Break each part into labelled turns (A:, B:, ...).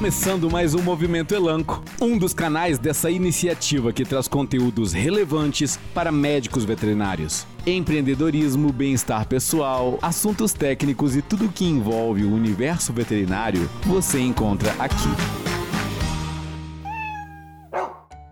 A: começando mais um Movimento Elanco, um dos canais dessa iniciativa que traz conteúdos relevantes para médicos veterinários. Empreendedorismo, bem-estar pessoal, assuntos técnicos e tudo que envolve o universo veterinário você encontra aqui.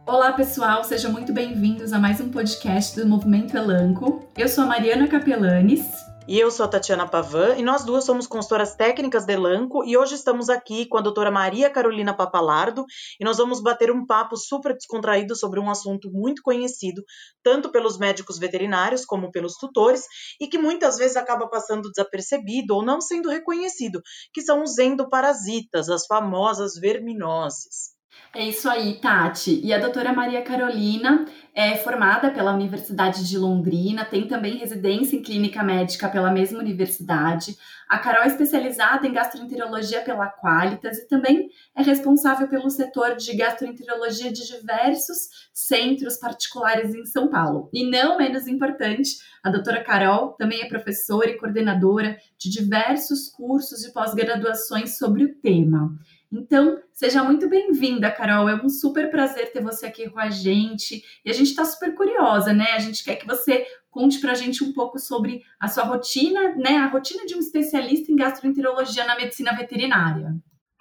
B: Olá pessoal, sejam muito bem-vindos a mais um podcast do Movimento Elanco. Eu sou a Mariana Capelanes
C: e eu sou a Tatiana Pavan e nós duas somos consultoras técnicas de Elanco e hoje estamos aqui com a doutora Maria Carolina Papalardo e nós vamos bater um papo super descontraído sobre um assunto muito conhecido, tanto pelos médicos veterinários como pelos tutores e que muitas vezes acaba passando desapercebido ou não sendo reconhecido, que são os endoparasitas, as famosas verminoses.
B: É isso aí, Tati. E a doutora Maria Carolina é formada pela Universidade de Londrina, tem também residência em clínica médica pela mesma universidade. A Carol é especializada em gastroenterologia pela Qualitas e também é responsável pelo setor de gastroenterologia de diversos centros particulares em São Paulo. E não menos importante, a doutora Carol também é professora e coordenadora de diversos cursos de pós-graduações sobre o tema. Então, seja muito bem-vinda, Carol. É um super prazer ter você aqui com a gente. E a gente está super curiosa, né? A gente quer que você conte para a gente um pouco sobre a sua rotina, né? A rotina de um especialista em gastroenterologia na medicina veterinária.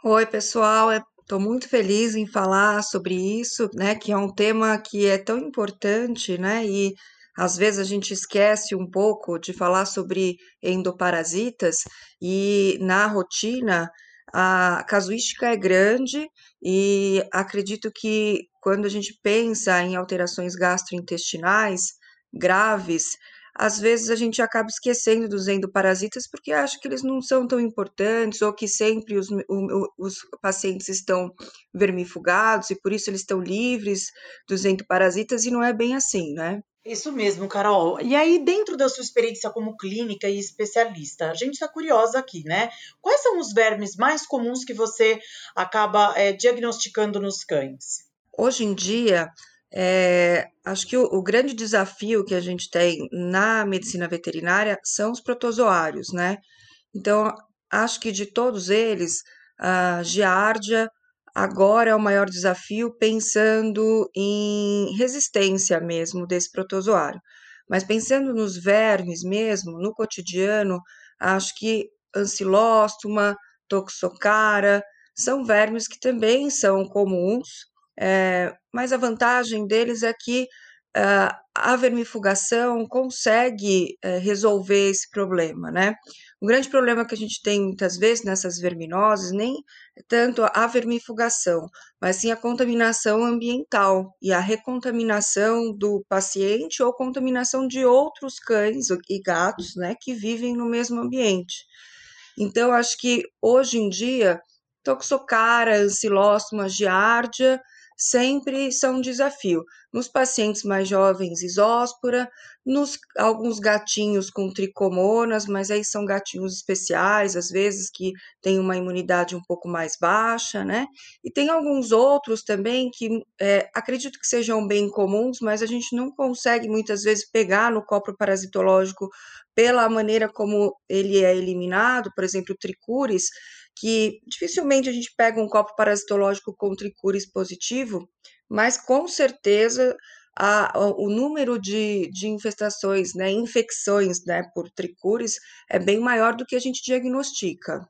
D: Oi, pessoal. Estou muito feliz em falar sobre isso, né? Que é um tema que é tão importante, né? E às vezes a gente esquece um pouco de falar sobre endoparasitas e na rotina a casuística é grande e acredito que quando a gente pensa em alterações gastrointestinais graves, às vezes a gente acaba esquecendo dos endoparasitas porque acha que eles não são tão importantes ou que sempre os, os pacientes estão vermifugados e por isso eles estão livres dos endoparasitas e não é bem assim, né?
C: Isso mesmo, Carol. E aí, dentro da sua experiência como clínica e especialista, a gente está curiosa aqui, né? Quais são os vermes mais comuns que você acaba é, diagnosticando nos cães?
D: Hoje em dia, é, acho que o, o, grande desafio que a gente tem na medicina veterinária são os protozoários, né? Então, acho que de todos eles, a giardia agora é o maior desafio pensando em resistência mesmo desse protozoário. Mas pensando nos vermes mesmo, no cotidiano, acho que ancilóstoma, toxocara, são vermes que também são comuns, é, mas a vantagem deles é que uh, a vermifugação consegue uh, resolver esse problema, né? O grande problema que a gente tem muitas vezes nessas verminoses nem tanto a vermifugação, mas sim a contaminação ambiental e a recontaminação do paciente ou contaminação de outros cães e gatos, né, que vivem no mesmo ambiente. Então, acho que hoje em dia, toxocara, ancilóstoma, giardia, sempre são um desafio. Nos pacientes mais jovens, isóspora, nos alguns gatinhos com tricomonas, mas aí são gatinhos especiais, às vezes que têm uma imunidade um pouco mais baixa, né? E tem alguns outros também que é, acredito que sejam bem comuns, mas a gente não consegue muitas vezes pegar no copo parasitológico pela maneira como ele é eliminado, por exemplo, o tricúris, que dificilmente a gente pega um copo parasitológico com tricúris positivo, mas com certeza a, o número de, de infestações, né, infecções né, por tricúris é bem maior do que a gente diagnostica.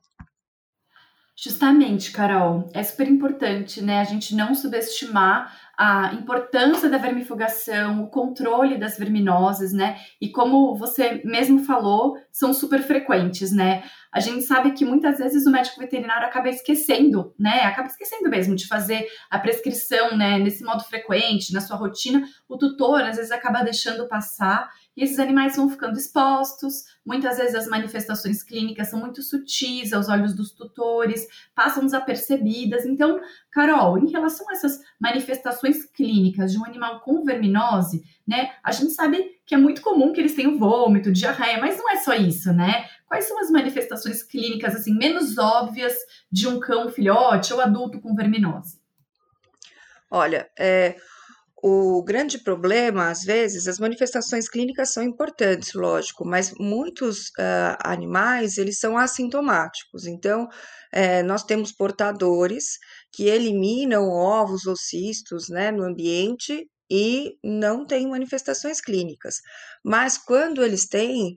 B: Justamente, Carol, é super importante, né, a gente não subestimar a importância da vermifugação, o controle das verminoses, né? E como você mesmo falou, são super frequentes, né? A gente sabe que muitas vezes o médico veterinário acaba esquecendo, né? Acaba esquecendo mesmo de fazer a prescrição, né? Nesse modo frequente, na sua rotina. O tutor às vezes acaba deixando passar e esses animais vão ficando expostos. Muitas vezes as manifestações clínicas são muito sutis aos olhos dos tutores, passam desapercebidas. Então, Carol, em relação a essas manifestações clínicas de um animal com verminose, né? A gente sabe que é muito comum que eles tenham vômito, diarreia, mas não é só isso, né? Quais são as manifestações clínicas assim menos óbvias de um cão filhote ou adulto com verminose?
D: Olha, é, o grande problema, às vezes, as manifestações clínicas são importantes, lógico, mas muitos uh, animais, eles são assintomáticos. Então, é, nós temos portadores que eliminam ovos ou cistos né, no ambiente e não têm manifestações clínicas. Mas quando eles têm,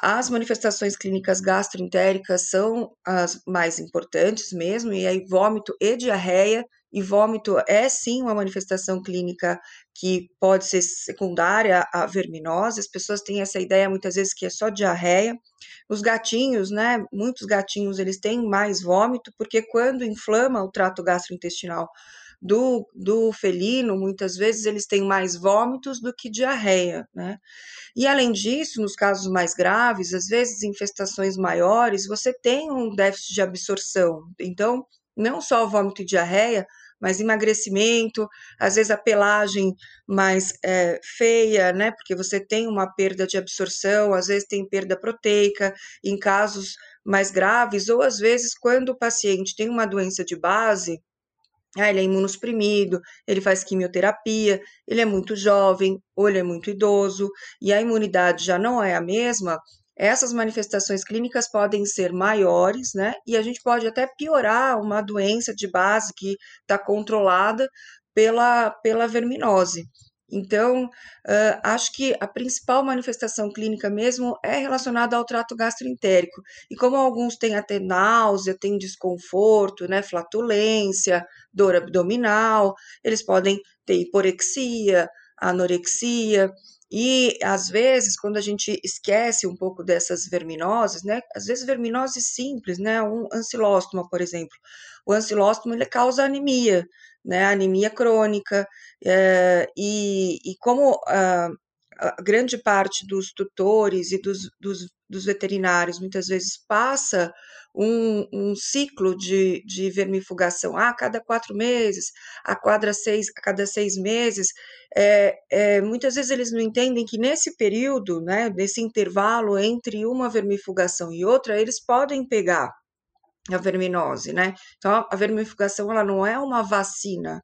D: as manifestações clínicas gastroentéricas são as mais importantes mesmo, e aí vômito e diarreia e vômito é sim uma manifestação clínica que pode ser secundária à verminose. As pessoas têm essa ideia muitas vezes que é só diarreia. Os gatinhos, né? Muitos gatinhos eles têm mais vômito porque quando inflama o trato gastrointestinal do, do felino, muitas vezes eles têm mais vômitos do que diarreia, né? E além disso, nos casos mais graves, às vezes infestações maiores, você tem um déficit de absorção. Então, não só vômito e diarreia, mais emagrecimento, às vezes a pelagem mais é, feia, né? Porque você tem uma perda de absorção, às vezes tem perda proteica, em casos mais graves, ou às vezes quando o paciente tem uma doença de base, ah, ele é imunossuprimido, ele faz quimioterapia, ele é muito jovem, ou ele é muito idoso, e a imunidade já não é a mesma, essas manifestações clínicas podem ser maiores, né? E a gente pode até piorar uma doença de base que está controlada pela, pela verminose. Então, uh, acho que a principal manifestação clínica mesmo é relacionada ao trato gastroentérico. E como alguns têm até náusea, têm desconforto, né, flatulência, dor abdominal, eles podem ter hiporexia, anorexia. E às vezes, quando a gente esquece um pouco dessas verminoses, né? Às vezes verminoses simples, né? Um ancilóstoma, por exemplo. O ancilóstoma ele causa anemia, né? Anemia crônica. É, e, e como a, a grande parte dos tutores e dos, dos, dos veterinários muitas vezes passa um, um ciclo de, de vermifugação. A cada quatro meses, a cada seis, a cada seis meses, é, é, muitas vezes eles não entendem que nesse período, né, nesse intervalo entre uma vermifugação e outra, eles podem pegar a verminose, né? Então, a vermifugação ela não é uma vacina,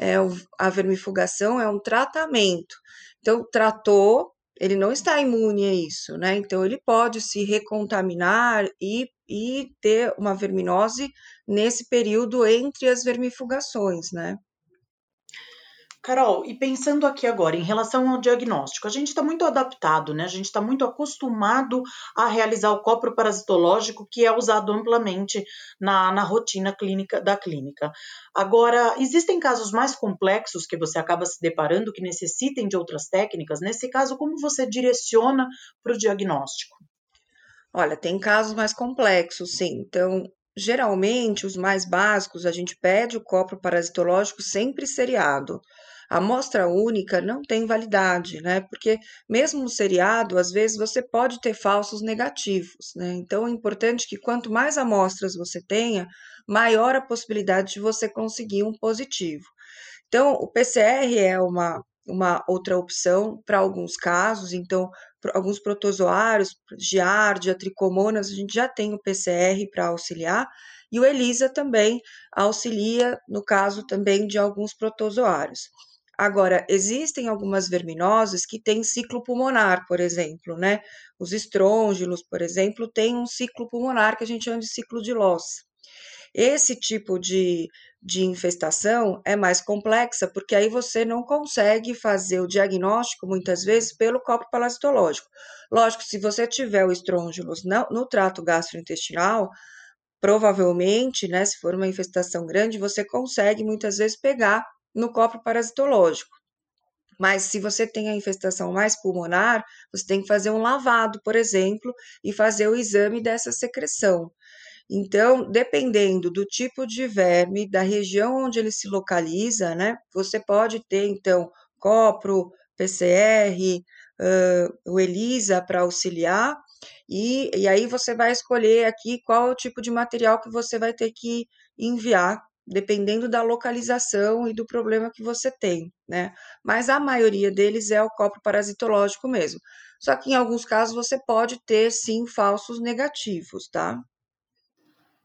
D: é, a vermifugação é um tratamento. Então, tratou, ele não está imune a isso, né? Então, ele pode se recontaminar e, e ter uma verminose nesse período entre as vermifugações, né?
C: Carol, e pensando aqui agora em relação ao diagnóstico, a gente está muito adaptado, né? A gente está muito acostumado a realizar o copro parasitológico que é usado amplamente na, na rotina clínica da clínica. Agora, existem casos mais complexos que você acaba se deparando que necessitem de outras técnicas? Nesse caso, como você direciona para o diagnóstico?
D: Olha, tem casos mais complexos, sim. Então, geralmente, os mais básicos, a gente pede o copro parasitológico sempre seriado. A amostra única não tem validade, né? Porque mesmo seriado, às vezes você pode ter falsos negativos, né? Então é importante que quanto mais amostras você tenha, maior a possibilidade de você conseguir um positivo. Então, o PCR é uma, uma outra opção para alguns casos, então, alguns protozoários, giardia, tricomonas, a gente já tem o PCR para auxiliar, e o ELISA também auxilia no caso também de alguns protozoários. Agora, existem algumas verminoses que têm ciclo pulmonar, por exemplo, né? Os estrôngilos, por exemplo, têm um ciclo pulmonar que a gente chama de ciclo de Loss. Esse tipo de, de infestação é mais complexa, porque aí você não consegue fazer o diagnóstico, muitas vezes, pelo copo parasitológico. Lógico, se você tiver o estrôngilos no, no trato gastrointestinal, provavelmente, né, se for uma infestação grande, você consegue muitas vezes pegar no copo parasitológico. Mas se você tem a infestação mais pulmonar, você tem que fazer um lavado, por exemplo, e fazer o exame dessa secreção. Então, dependendo do tipo de verme, da região onde ele se localiza, né, você pode ter, então, copro, PCR, uh, o ELISA para auxiliar, e, e aí você vai escolher aqui qual é o tipo de material que você vai ter que enviar dependendo da localização e do problema que você tem, né? Mas a maioria deles é o copo parasitológico mesmo. Só que em alguns casos você pode ter sim falsos negativos, tá?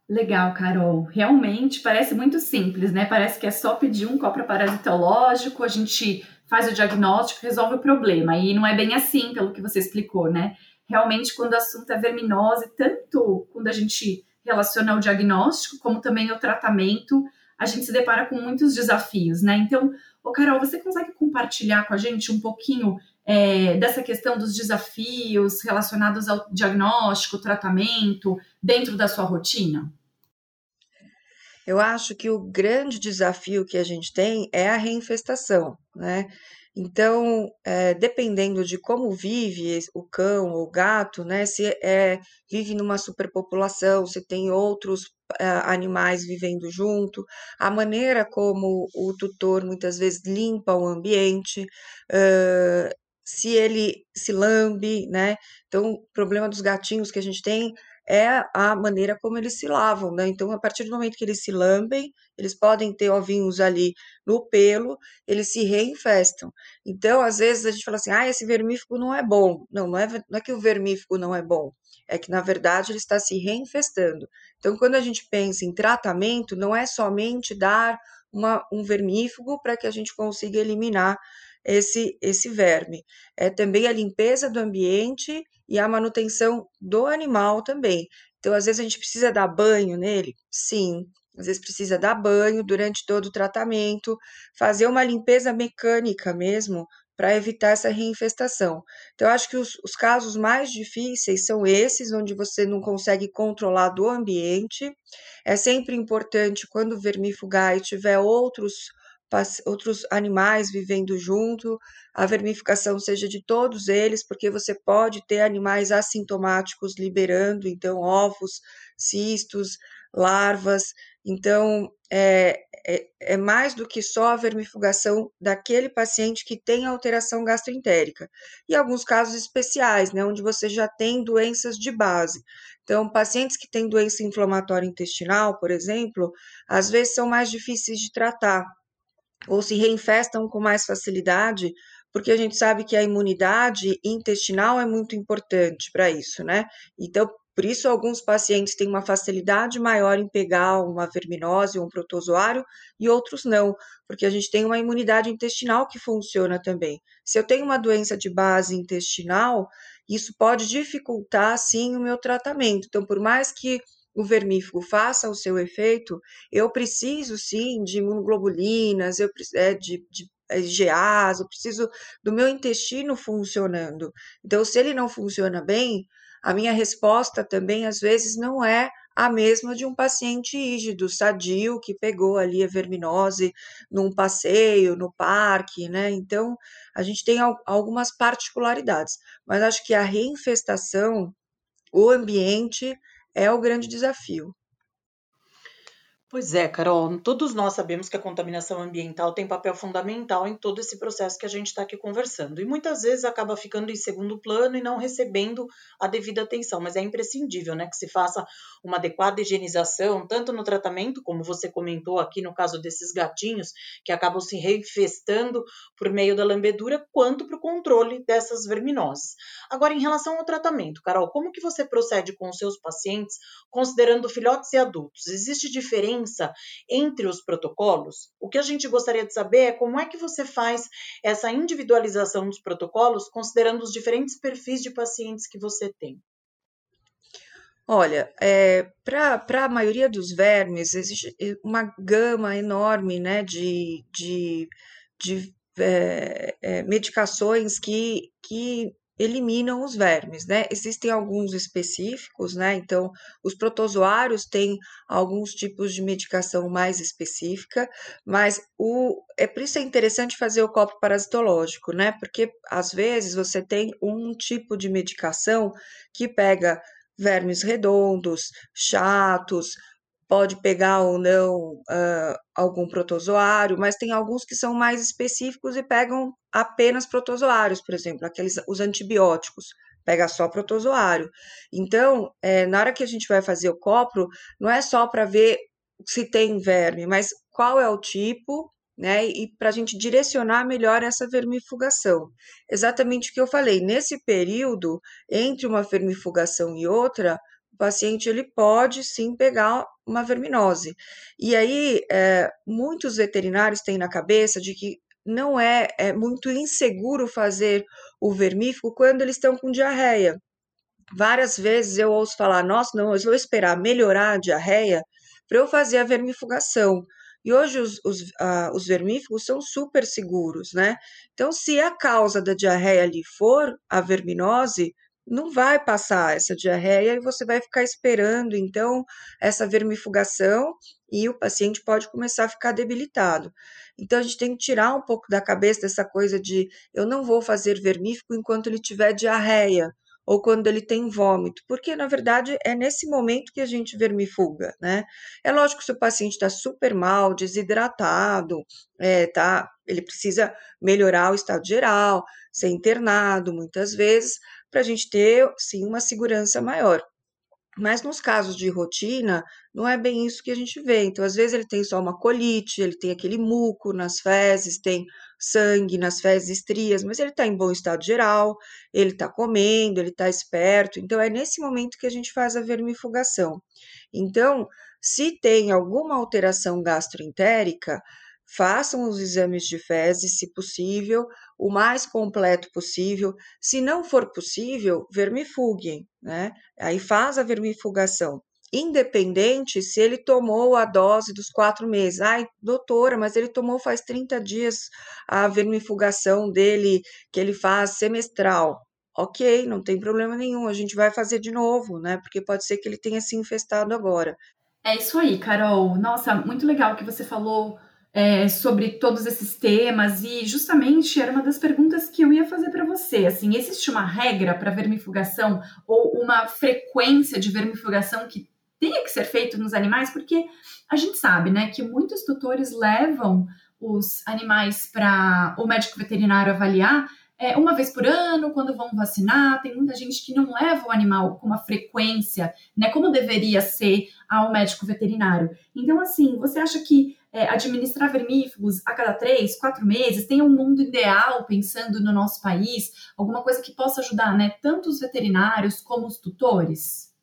B: Legal, Carol. Realmente parece muito simples, né? Parece que é só pedir um copo parasitológico, a gente faz o diagnóstico, resolve o problema. E não é bem assim, pelo que você explicou, né? Realmente, quando o assunto é verminose, tanto quando a gente relaciona o diagnóstico, como também o tratamento, a gente se depara com muitos desafios, né? Então, ô Carol, você consegue compartilhar com a gente um pouquinho é, dessa questão dos desafios relacionados ao diagnóstico, tratamento, dentro da sua rotina?
D: Eu acho que o grande desafio que a gente tem é a reinfestação, né? Então, é, dependendo de como vive o cão ou o gato, né? Se é, vive numa superpopulação, se tem outros é, animais vivendo junto, a maneira como o tutor muitas vezes limpa o ambiente, se ele se lambe, né? Então, o problema dos gatinhos que a gente tem é a maneira como eles se lavam, né? Então, a partir do momento que eles se lambem, eles podem ter ovinhos ali no pelo, eles se reinfestam. Então, às vezes a gente fala assim: ah, esse vermífugo não é bom. Não, não é, não é que o vermífugo não é bom, é que na verdade ele está se reinfestando. Então, quando a gente pensa em tratamento, não é somente dar uma, um vermífugo para que a gente consiga eliminar esse, esse verme. É também a limpeza do ambiente e a manutenção do animal também. Então, às vezes, a gente precisa dar banho nele? Sim. Às vezes precisa dar banho durante todo o tratamento, fazer uma limpeza mecânica mesmo para evitar essa reinfestação. Então, acho que os, os, casos mais difíceis são esses, onde você não consegue controlar do ambiente. É sempre importante, quando vermifugar e tiver outros outros animais vivendo junto, a vermificação seja de todos eles, porque você pode ter animais assintomáticos liberando, então, ovos, cistos, larvas. Então, é, é, é, mais do que só a vermifugação daquele paciente que tem alteração gastroentérica. E alguns casos especiais, né, onde você já tem doenças de base. Então, pacientes que têm doença inflamatória intestinal, por exemplo, às vezes são mais difíceis de tratar, ou se reinfestam com mais facilidade, porque a gente sabe que a imunidade intestinal é muito importante para isso, né? Então, por isso, alguns pacientes têm uma facilidade maior em pegar uma verminose ou um protozoário e outros não, porque a gente tem uma imunidade intestinal que funciona também. Se eu tenho uma doença de base intestinal, isso pode dificultar, sim, o meu tratamento. Então, por mais que o vermífugo faça o seu efeito, eu preciso sim de imunoglobulinas, eu, é, de, de GAs, eu preciso do meu intestino funcionando. Então, se ele não funciona bem, a minha resposta também às vezes não é a mesma de um paciente rígido, sadio, que pegou ali a verminose num passeio, no parque, né? Então, a gente tem algumas particularidades, mas acho que a reinfestação, o ambiente, é o grande desafio.
C: Pois é, Carol, todos nós sabemos que a contaminação ambiental tem papel fundamental em todo esse processo que a gente está aqui conversando. E muitas vezes acaba ficando em segundo plano e não recebendo a devida atenção, mas é imprescindível né, que se faça uma adequada higienização, tanto no tratamento, como você comentou aqui no caso desses gatinhos, que acabam se reinfestando por meio da lambedura, quanto para o controle dessas verminoses. Agora, em relação ao tratamento, Carol, como que você procede com os seus pacientes, considerando filhotes e adultos? Existe diferença diferença entre os protocolos? O que a gente gostaria de saber é como é que você faz essa individualização dos protocolos, considerando os diferentes perfis de pacientes que você tem.
D: Olha, é, para a maioria dos vermes, existe uma gama enorme né, de, de, de é, é, medicações que, que eliminam os vermes, né? Existem alguns específicos, né? Então, os protozoários têm alguns tipos de medicação mais específica, mas o é por isso é interessante fazer o copo parasitológico, né? Porque às vezes você tem um tipo de medicação que pega vermes redondos, chatos, pode pegar ou não uh, algum protozoário, mas tem alguns que são mais específicos e pegam apenas protozoários, por exemplo, aqueles os antibióticos, pega só protozoário. Então, é, na hora que a gente vai fazer o copro, não é só para ver se tem verme, mas qual é o tipo, né? E para a gente direcionar melhor essa vermifugação. Exatamente o que eu falei. Nesse período, entre uma vermifugação e outra, o paciente ele pode sim pegar uma verminose. E aí, é, muitos veterinários têm na cabeça de que não é, é muito inseguro fazer o vermífugo quando eles estão com diarreia. Várias vezes eu ouço falar: nossa, não, eu vou esperar melhorar a diarreia para eu fazer a vermifugação. E hoje os, os, os vermífugos são super seguros, né? Então, se a causa da diarreia ali for a verminose, não vai passar essa diarreia e você vai ficar esperando, então, essa vermifugação e o paciente pode começar a ficar debilitado. Então, a gente tem que tirar um pouco da cabeça dessa coisa de eu não vou fazer vermífugo enquanto ele tiver diarreia ou quando ele tem vômito, porque na verdade é nesse momento que a gente vermifuga, né? É lógico que se o paciente está super mal, desidratado, é, tá, ele precisa melhorar o estado geral, ser internado muitas vezes, para a gente ter, sim, uma segurança maior. Mas nos casos de rotina, não é bem isso que a gente vê. Então, às vezes, ele tem só uma colite, ele tem aquele muco nas fezes, tem sangue nas fezes estrias, mas ele está em bom estado geral, ele está comendo, ele está esperto. Então, é nesse momento que a gente faz a vermifugação. Então, se tem alguma alteração gastroentérica, façam os exames de fezes, se possível, o mais completo possível. Se não for possível, vermifuguem, né? Aí faz a vermifugação. Independente se ele tomou a dose dos quatro meses. Ai, doutora, mas ele tomou faz 30 dias a vermifugação dele, que ele faz semestral. Ok, não tem problema nenhum, a gente vai fazer de novo, né? Porque pode ser que ele tenha se infestado agora.
B: É isso aí, Carol. Nossa, muito legal que você falou é, sobre todos esses temas e justamente era uma das perguntas que eu ia fazer para você. Assim, existe uma regra para vermifugação ou uma frequência de vermifugação que tenha que ser feito nos animais? Porque a gente sabe, né, que muitos tutores levam os animais para o médico veterinário avaliar é, uma vez por ano, quando vão vacinar. Tem muita gente que não leva o animal com uma frequência, né, como deveria ser ao médico veterinário. Então, assim, você acha que é, administrar vermífugos a cada três, quatro meses, tem um mundo ideal pensando no nosso país, alguma coisa que possa ajudar, né, tanto os veterinários como os tutores?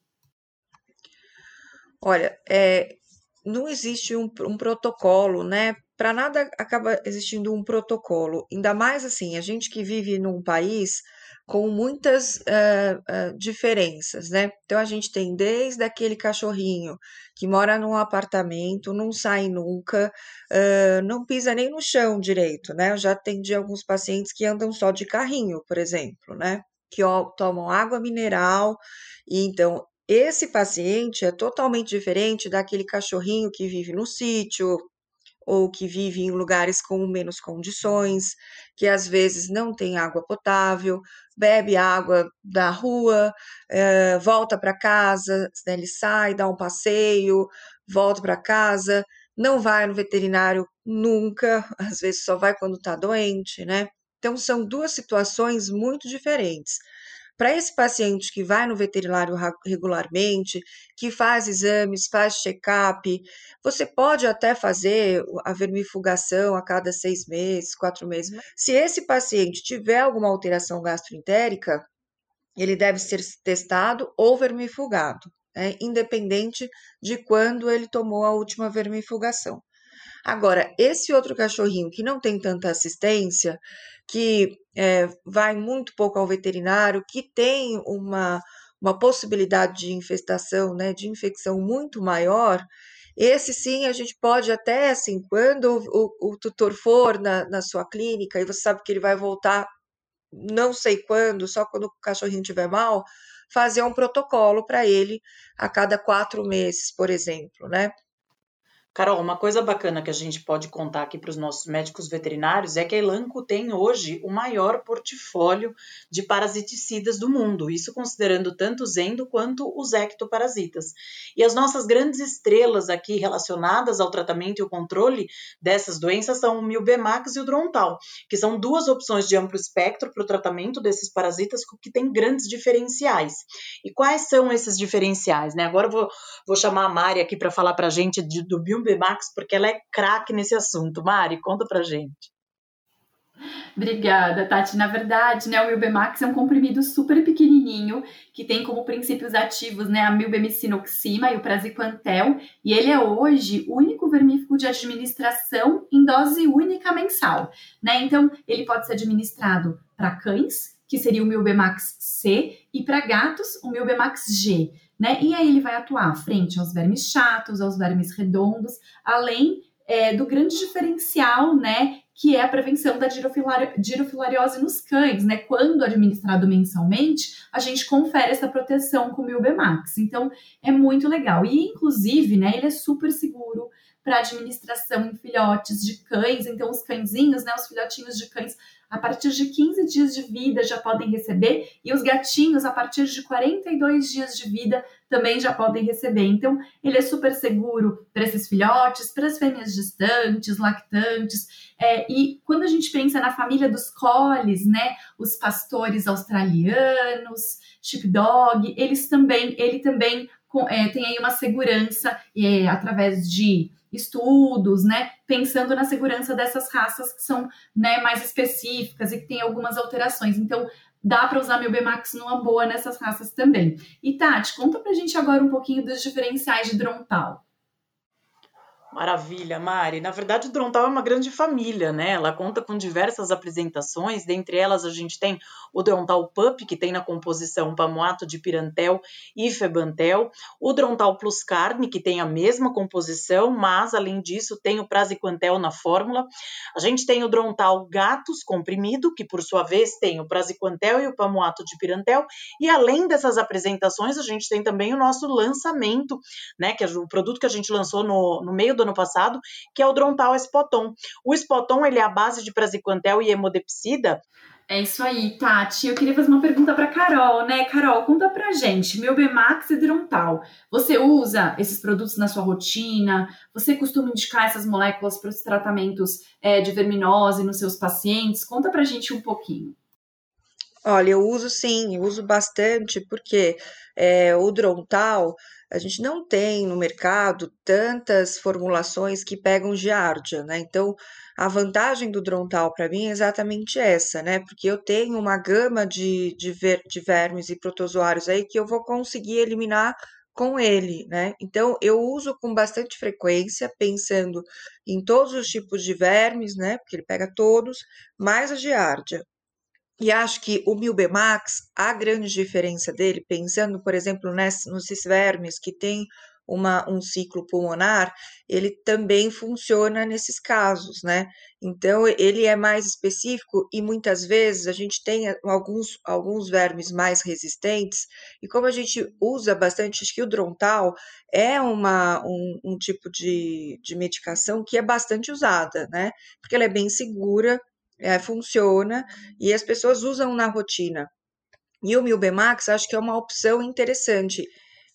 D: Olha, é, não existe um, um protocolo, né? Para nada acaba existindo um protocolo. Ainda mais assim, a gente que vive num país com muitas uh, uh, diferenças, né? Então a gente tem desde aquele cachorrinho que mora num apartamento, não sai nunca, uh, não pisa nem no chão direito, né? Eu já atendi alguns pacientes que andam só de carrinho, por exemplo, né? Que ó, tomam água mineral, e então esse paciente é totalmente diferente daquele cachorrinho que vive no sítio, ou que vive em lugares com menos condições, que às vezes não tem água potável, bebe água da rua, é, volta para casa, né, ele sai, dá um passeio, volta para casa, não vai no veterinário nunca, às vezes só vai quando está doente, né? Então, são duas situações muito diferentes. Para esse paciente que vai no veterinário regularmente, que faz exames, faz check-up, você pode até fazer a vermifugação a cada seis meses, quatro meses. Se esse paciente tiver alguma alteração gastroentérica, ele deve ser testado ou vermifugado, né, independente de quando ele tomou a última vermifugação. Agora, esse outro cachorrinho que não tem tanta assistência, que é, vai muito pouco ao veterinário, que tem uma, uma possibilidade de infestação, né, de infecção muito maior, esse sim a gente pode até, assim, quando o, o, tutor for na, na sua clínica e você sabe que ele vai voltar não sei quando, só quando o cachorrinho estiver mal, fazer um protocolo para ele a cada quatro meses, por exemplo, né?
C: Carol, uma coisa bacana que a gente pode contar aqui para os nossos médicos veterinários é que a Elanco tem hoje o maior portfólio de parasiticidas do mundo, isso considerando tanto os endo quanto os ectoparasitas. E as nossas grandes estrelas aqui relacionadas ao tratamento e o controle dessas doenças são o Milbemax e o Drontal, que são duas opções de amplo espectro para o tratamento desses parasitas que têm grandes diferenciais. E quais são esses diferenciais? Né? Agora eu vou, vou chamar a Mari aqui para falar para a gente de, do Max, porque ela é craque nesse assunto. Mari, conta pra gente.
B: Obrigada, Tati. Na verdade, né, o Milbemax é um comprimido super pequenininho que tem como princípios ativos né, a milbemicinoxima e o praziquantel, e ele é hoje o único vermífugo de administração em dose única mensal. Né? Então, ele pode ser administrado para cães, que seria o Milbemax C, e para gatos, o Milbemax G. Né? E aí ele vai atuar frente aos vermes chatos, aos vermes redondos, além é, do grande diferencial, né, que é a prevenção da girofilariose nos cães, né? Quando administrado mensalmente, a gente confere essa proteção com o Milbemax. Então, é muito legal. E, inclusive, né, ele é super seguro para administração em filhotes de cães. Então, os cãezinhos, né, os filhotinhos de cães, a partir de 15 dias de vida já podem receber, e os gatinhos, a partir de 42 dias de vida, também já podem receber. Então, ele é super seguro para esses filhotes, para as fêmeas gestantes, lactantes. É, e quando a gente pensa na família dos collies, né, os pastores australianos, sheepdog, eles também, ele também é, tem aí uma segurança é, através de estudos, né, pensando na segurança dessas raças que são né, mais específicas e que têm algumas alterações. Então, dá para usar meu Bmax numa boa nessas raças também. E Tati, conta pra gente agora um pouquinho dos diferenciais de Drontal.
C: Maravilha, Mari. Na verdade, o Drontal é uma grande família, né? Ela conta com diversas apresentações, dentre elas a gente tem o Drontal Pup, que tem na composição pamuato de pirantel e febantel, o Drontal Plus Carne, que tem a mesma composição, mas além disso tem o Praziquantel na fórmula. A gente tem o Drontal Gatos comprimido, que por sua vez tem o Praziquantel e o pamuato de pirantel, e além dessas apresentações, a gente tem também o nosso lançamento, né, que é o produto que a gente lançou no, no meio do ano passado, que é o Drontal Spoton. O Spoton, ele é a base de Praziquantel e hemodepsida,
B: é isso aí, Tati. Eu queria fazer uma pergunta para Carol, né? Carol, conta pra gente, meu Bemax e Drontal. Você usa esses produtos na sua rotina? Você costuma indicar essas moléculas para os tratamentos é, de verminose nos seus pacientes? Conta pra gente um pouquinho.
D: Olha, eu uso sim, eu uso bastante, porque é, o Drontal, a gente não tem no mercado tantas formulações que pegam giardia, né? Então, a vantagem do Drontal para mim é exatamente essa, né? Porque eu tenho uma gama de, de, ver, de vermes e protozoários aí que eu vou conseguir eliminar com ele, né? Então eu uso com bastante frequência, pensando em todos os tipos de vermes, né? Porque ele pega todos, mais a giardia. E acho que o Milbemax, a grande diferença dele, pensando, por exemplo, nesse, nesses vermes que tem uma, um ciclo pulmonar, ele também funciona nesses casos, né? Então, ele é mais específico e muitas vezes a gente tem alguns, alguns vermes mais resistentes, e como a gente usa bastante, acho que o Drontal é uma, um, um tipo de, de medicação que é bastante usada, né? Porque ela é bem segura, é, funciona e as pessoas usam na rotina. E o Milbemax acho que é uma opção interessante.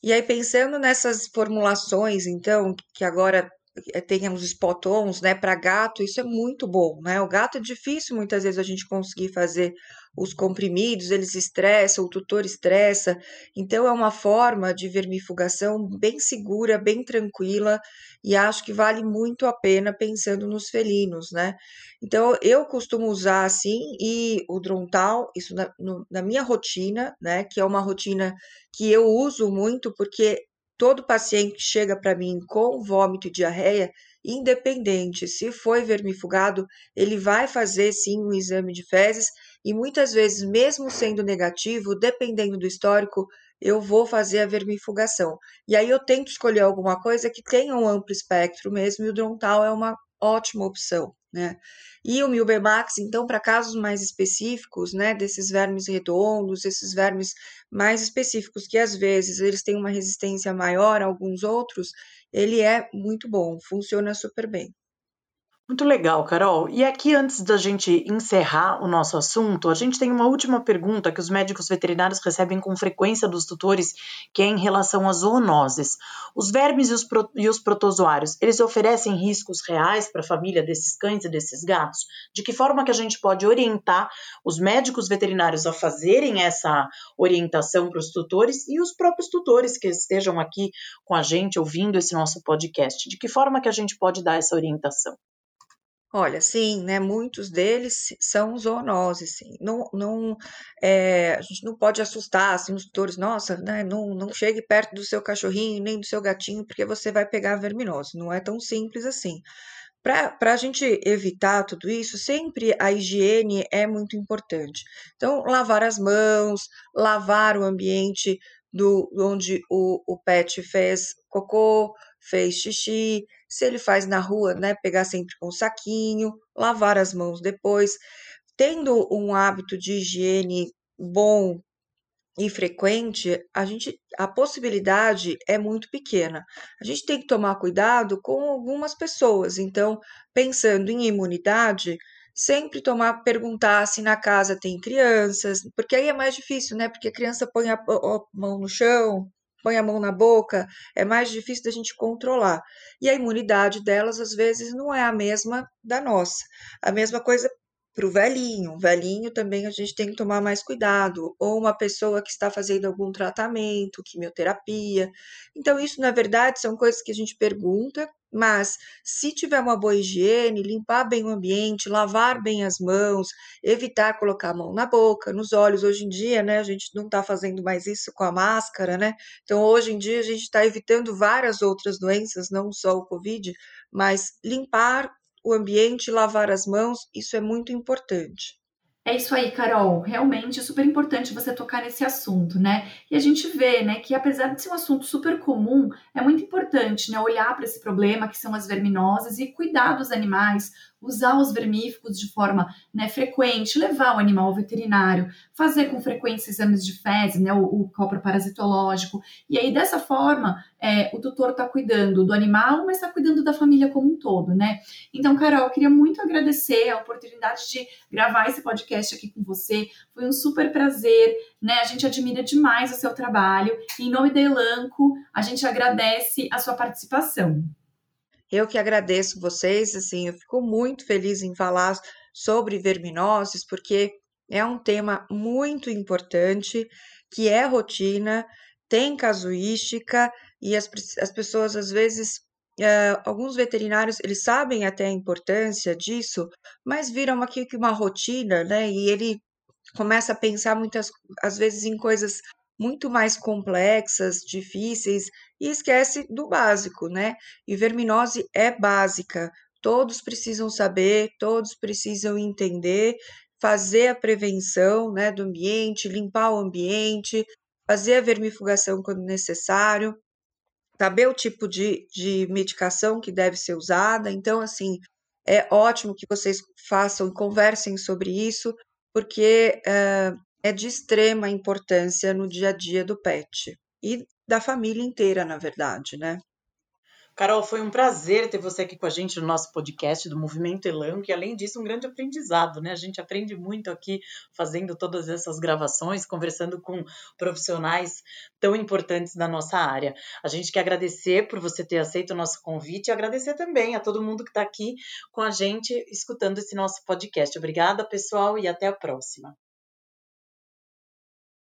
D: E aí, pensando nessas formulações, então, que agora eh, tem os spot-ons, né, para gato, isso é muito bom, né? O gato é difícil muitas vezes a gente conseguir fazer os comprimidos, eles estressam, o tutor estressa. Então, é uma forma de vermifugação bem segura, bem tranquila, e acho que vale muito a pena pensando nos felinos, né? Então, eu costumo usar assim, e o Drontal, isso na, no, na minha rotina, né? Que é uma rotina que eu uso muito, porque todo paciente que chega para mim com vômito e diarreia, independente se foi vermifugado, ele vai fazer sim um exame de fezes e muitas vezes, mesmo sendo negativo, dependendo do histórico, eu vou fazer a vermifugação. E aí eu tento escolher alguma coisa que tenha um amplo espectro mesmo, e o Drontal é uma ótima opção, né? E o Milbemax, então, para casos mais específicos, né, desses vermes redondos, esses vermes mais específicos, que às vezes eles têm uma resistência maior a alguns outros, ele é muito bom, funciona super bem.
C: Muito legal, Carol. E aqui, antes da gente encerrar o nosso assunto, a gente tem uma última pergunta que os médicos veterinários recebem com frequência dos tutores, que é em relação às zoonoses. Os vermes e os, pro, e os protozoários, eles oferecem riscos reais para a família desses cães e desses gatos? De que forma que a gente pode orientar os médicos veterinários a fazerem essa orientação para os tutores e os próprios tutores que estejam aqui com a gente ouvindo esse nosso podcast? De que forma que a gente pode dar essa orientação?
D: Olha, sim, né, muitos deles são zoonoses, sim. Não não, eh, a gente não pode assustar, assim, os tutores: "Nossa, né, não não chegue perto do seu cachorrinho, nem do seu gatinho, porque você vai pegar a verminose", não é tão simples assim. Pra pra gente evitar tudo isso, sempre a higiene é muito importante. Então, lavar as mãos, lavar o ambiente do onde o o pet fez cocô, fez xixi, se ele faz na rua, né, pegar sempre com o saquinho, lavar as mãos depois. Tendo um hábito de higiene bom e frequente, a gente a possibilidade é muito pequena. A gente tem que tomar cuidado com algumas pessoas, então, pensando em imunidade, sempre tomar perguntar se na casa tem crianças, porque aí é mais difícil, né, porque a criança põe a mão no chão, põe a mão na boca, é mais difícil da gente controlar. E a imunidade delas, às vezes, não é a mesma da nossa. A mesma coisa para o velhinho. Velhinho também a gente tem que tomar mais cuidado, ou uma pessoa que está fazendo algum tratamento, quimioterapia. Então, isso, na verdade, são coisas que a gente pergunta, mas se tiver uma boa higiene, limpar bem o ambiente, lavar bem as mãos, evitar colocar a mão na boca, nos olhos. Hoje em dia, né, a gente não está fazendo mais isso com a máscara, né? Então, hoje em dia, a gente está evitando várias outras doenças, não só o Covid, mas limpar o ambiente, lavar as mãos, isso é muito importante.
B: É isso aí, Carol. Realmente é super importante você tocar nesse assunto, né? E a gente vê, né, que apesar de ser um assunto super comum, é muito importante, né, olhar para esse problema que são as verminosas e cuidar dos animais, usar os vermífugos de forma né, frequente, levar o animal ao veterinário, fazer com frequência exames de fezes, né, o, o copro parasitológico, e aí dessa forma é, o tutor está cuidando do animal, mas está cuidando da família como um todo, né? Então, Carol, eu queria muito agradecer a oportunidade de gravar esse podcast aqui com você. Foi um super prazer, né? A gente admira demais o seu trabalho. E, em nome da Elanco, a gente agradece a sua participação.
D: Eu que agradeço vocês, assim, eu fico muito feliz em falar sobre verminoses, porque é um tema muito importante, que é rotina, tem casuística, e as, as pessoas, às vezes, uh, alguns veterinários, eles sabem até a importância disso, mas viram aqui que uma rotina, né, e ele começa a pensar muitas, às vezes, em coisas muito mais complexas, difíceis, e esquece do básico, né? E verminose é básica, todos precisam saber, todos precisam entender, fazer a prevenção né, do ambiente, limpar o ambiente, fazer a vermifugação quando necessário, saber o tipo de, de medicação que deve ser usada. Então, assim, é ótimo que vocês façam, conversem sobre isso, porque uh, é de extrema importância no dia a dia do pet e da família inteira, na verdade, né?
C: Carol, foi um prazer ter você aqui com a gente no nosso podcast do Movimento Elanco e, além disso, um grande aprendizado, né? A gente aprende muito aqui fazendo todas essas gravações, conversando com profissionais tão importantes da nossa área. A gente quer agradecer por você ter aceito o nosso convite e agradecer também a todo mundo que está aqui com a gente escutando esse nosso podcast. Obrigada, pessoal, e até a próxima.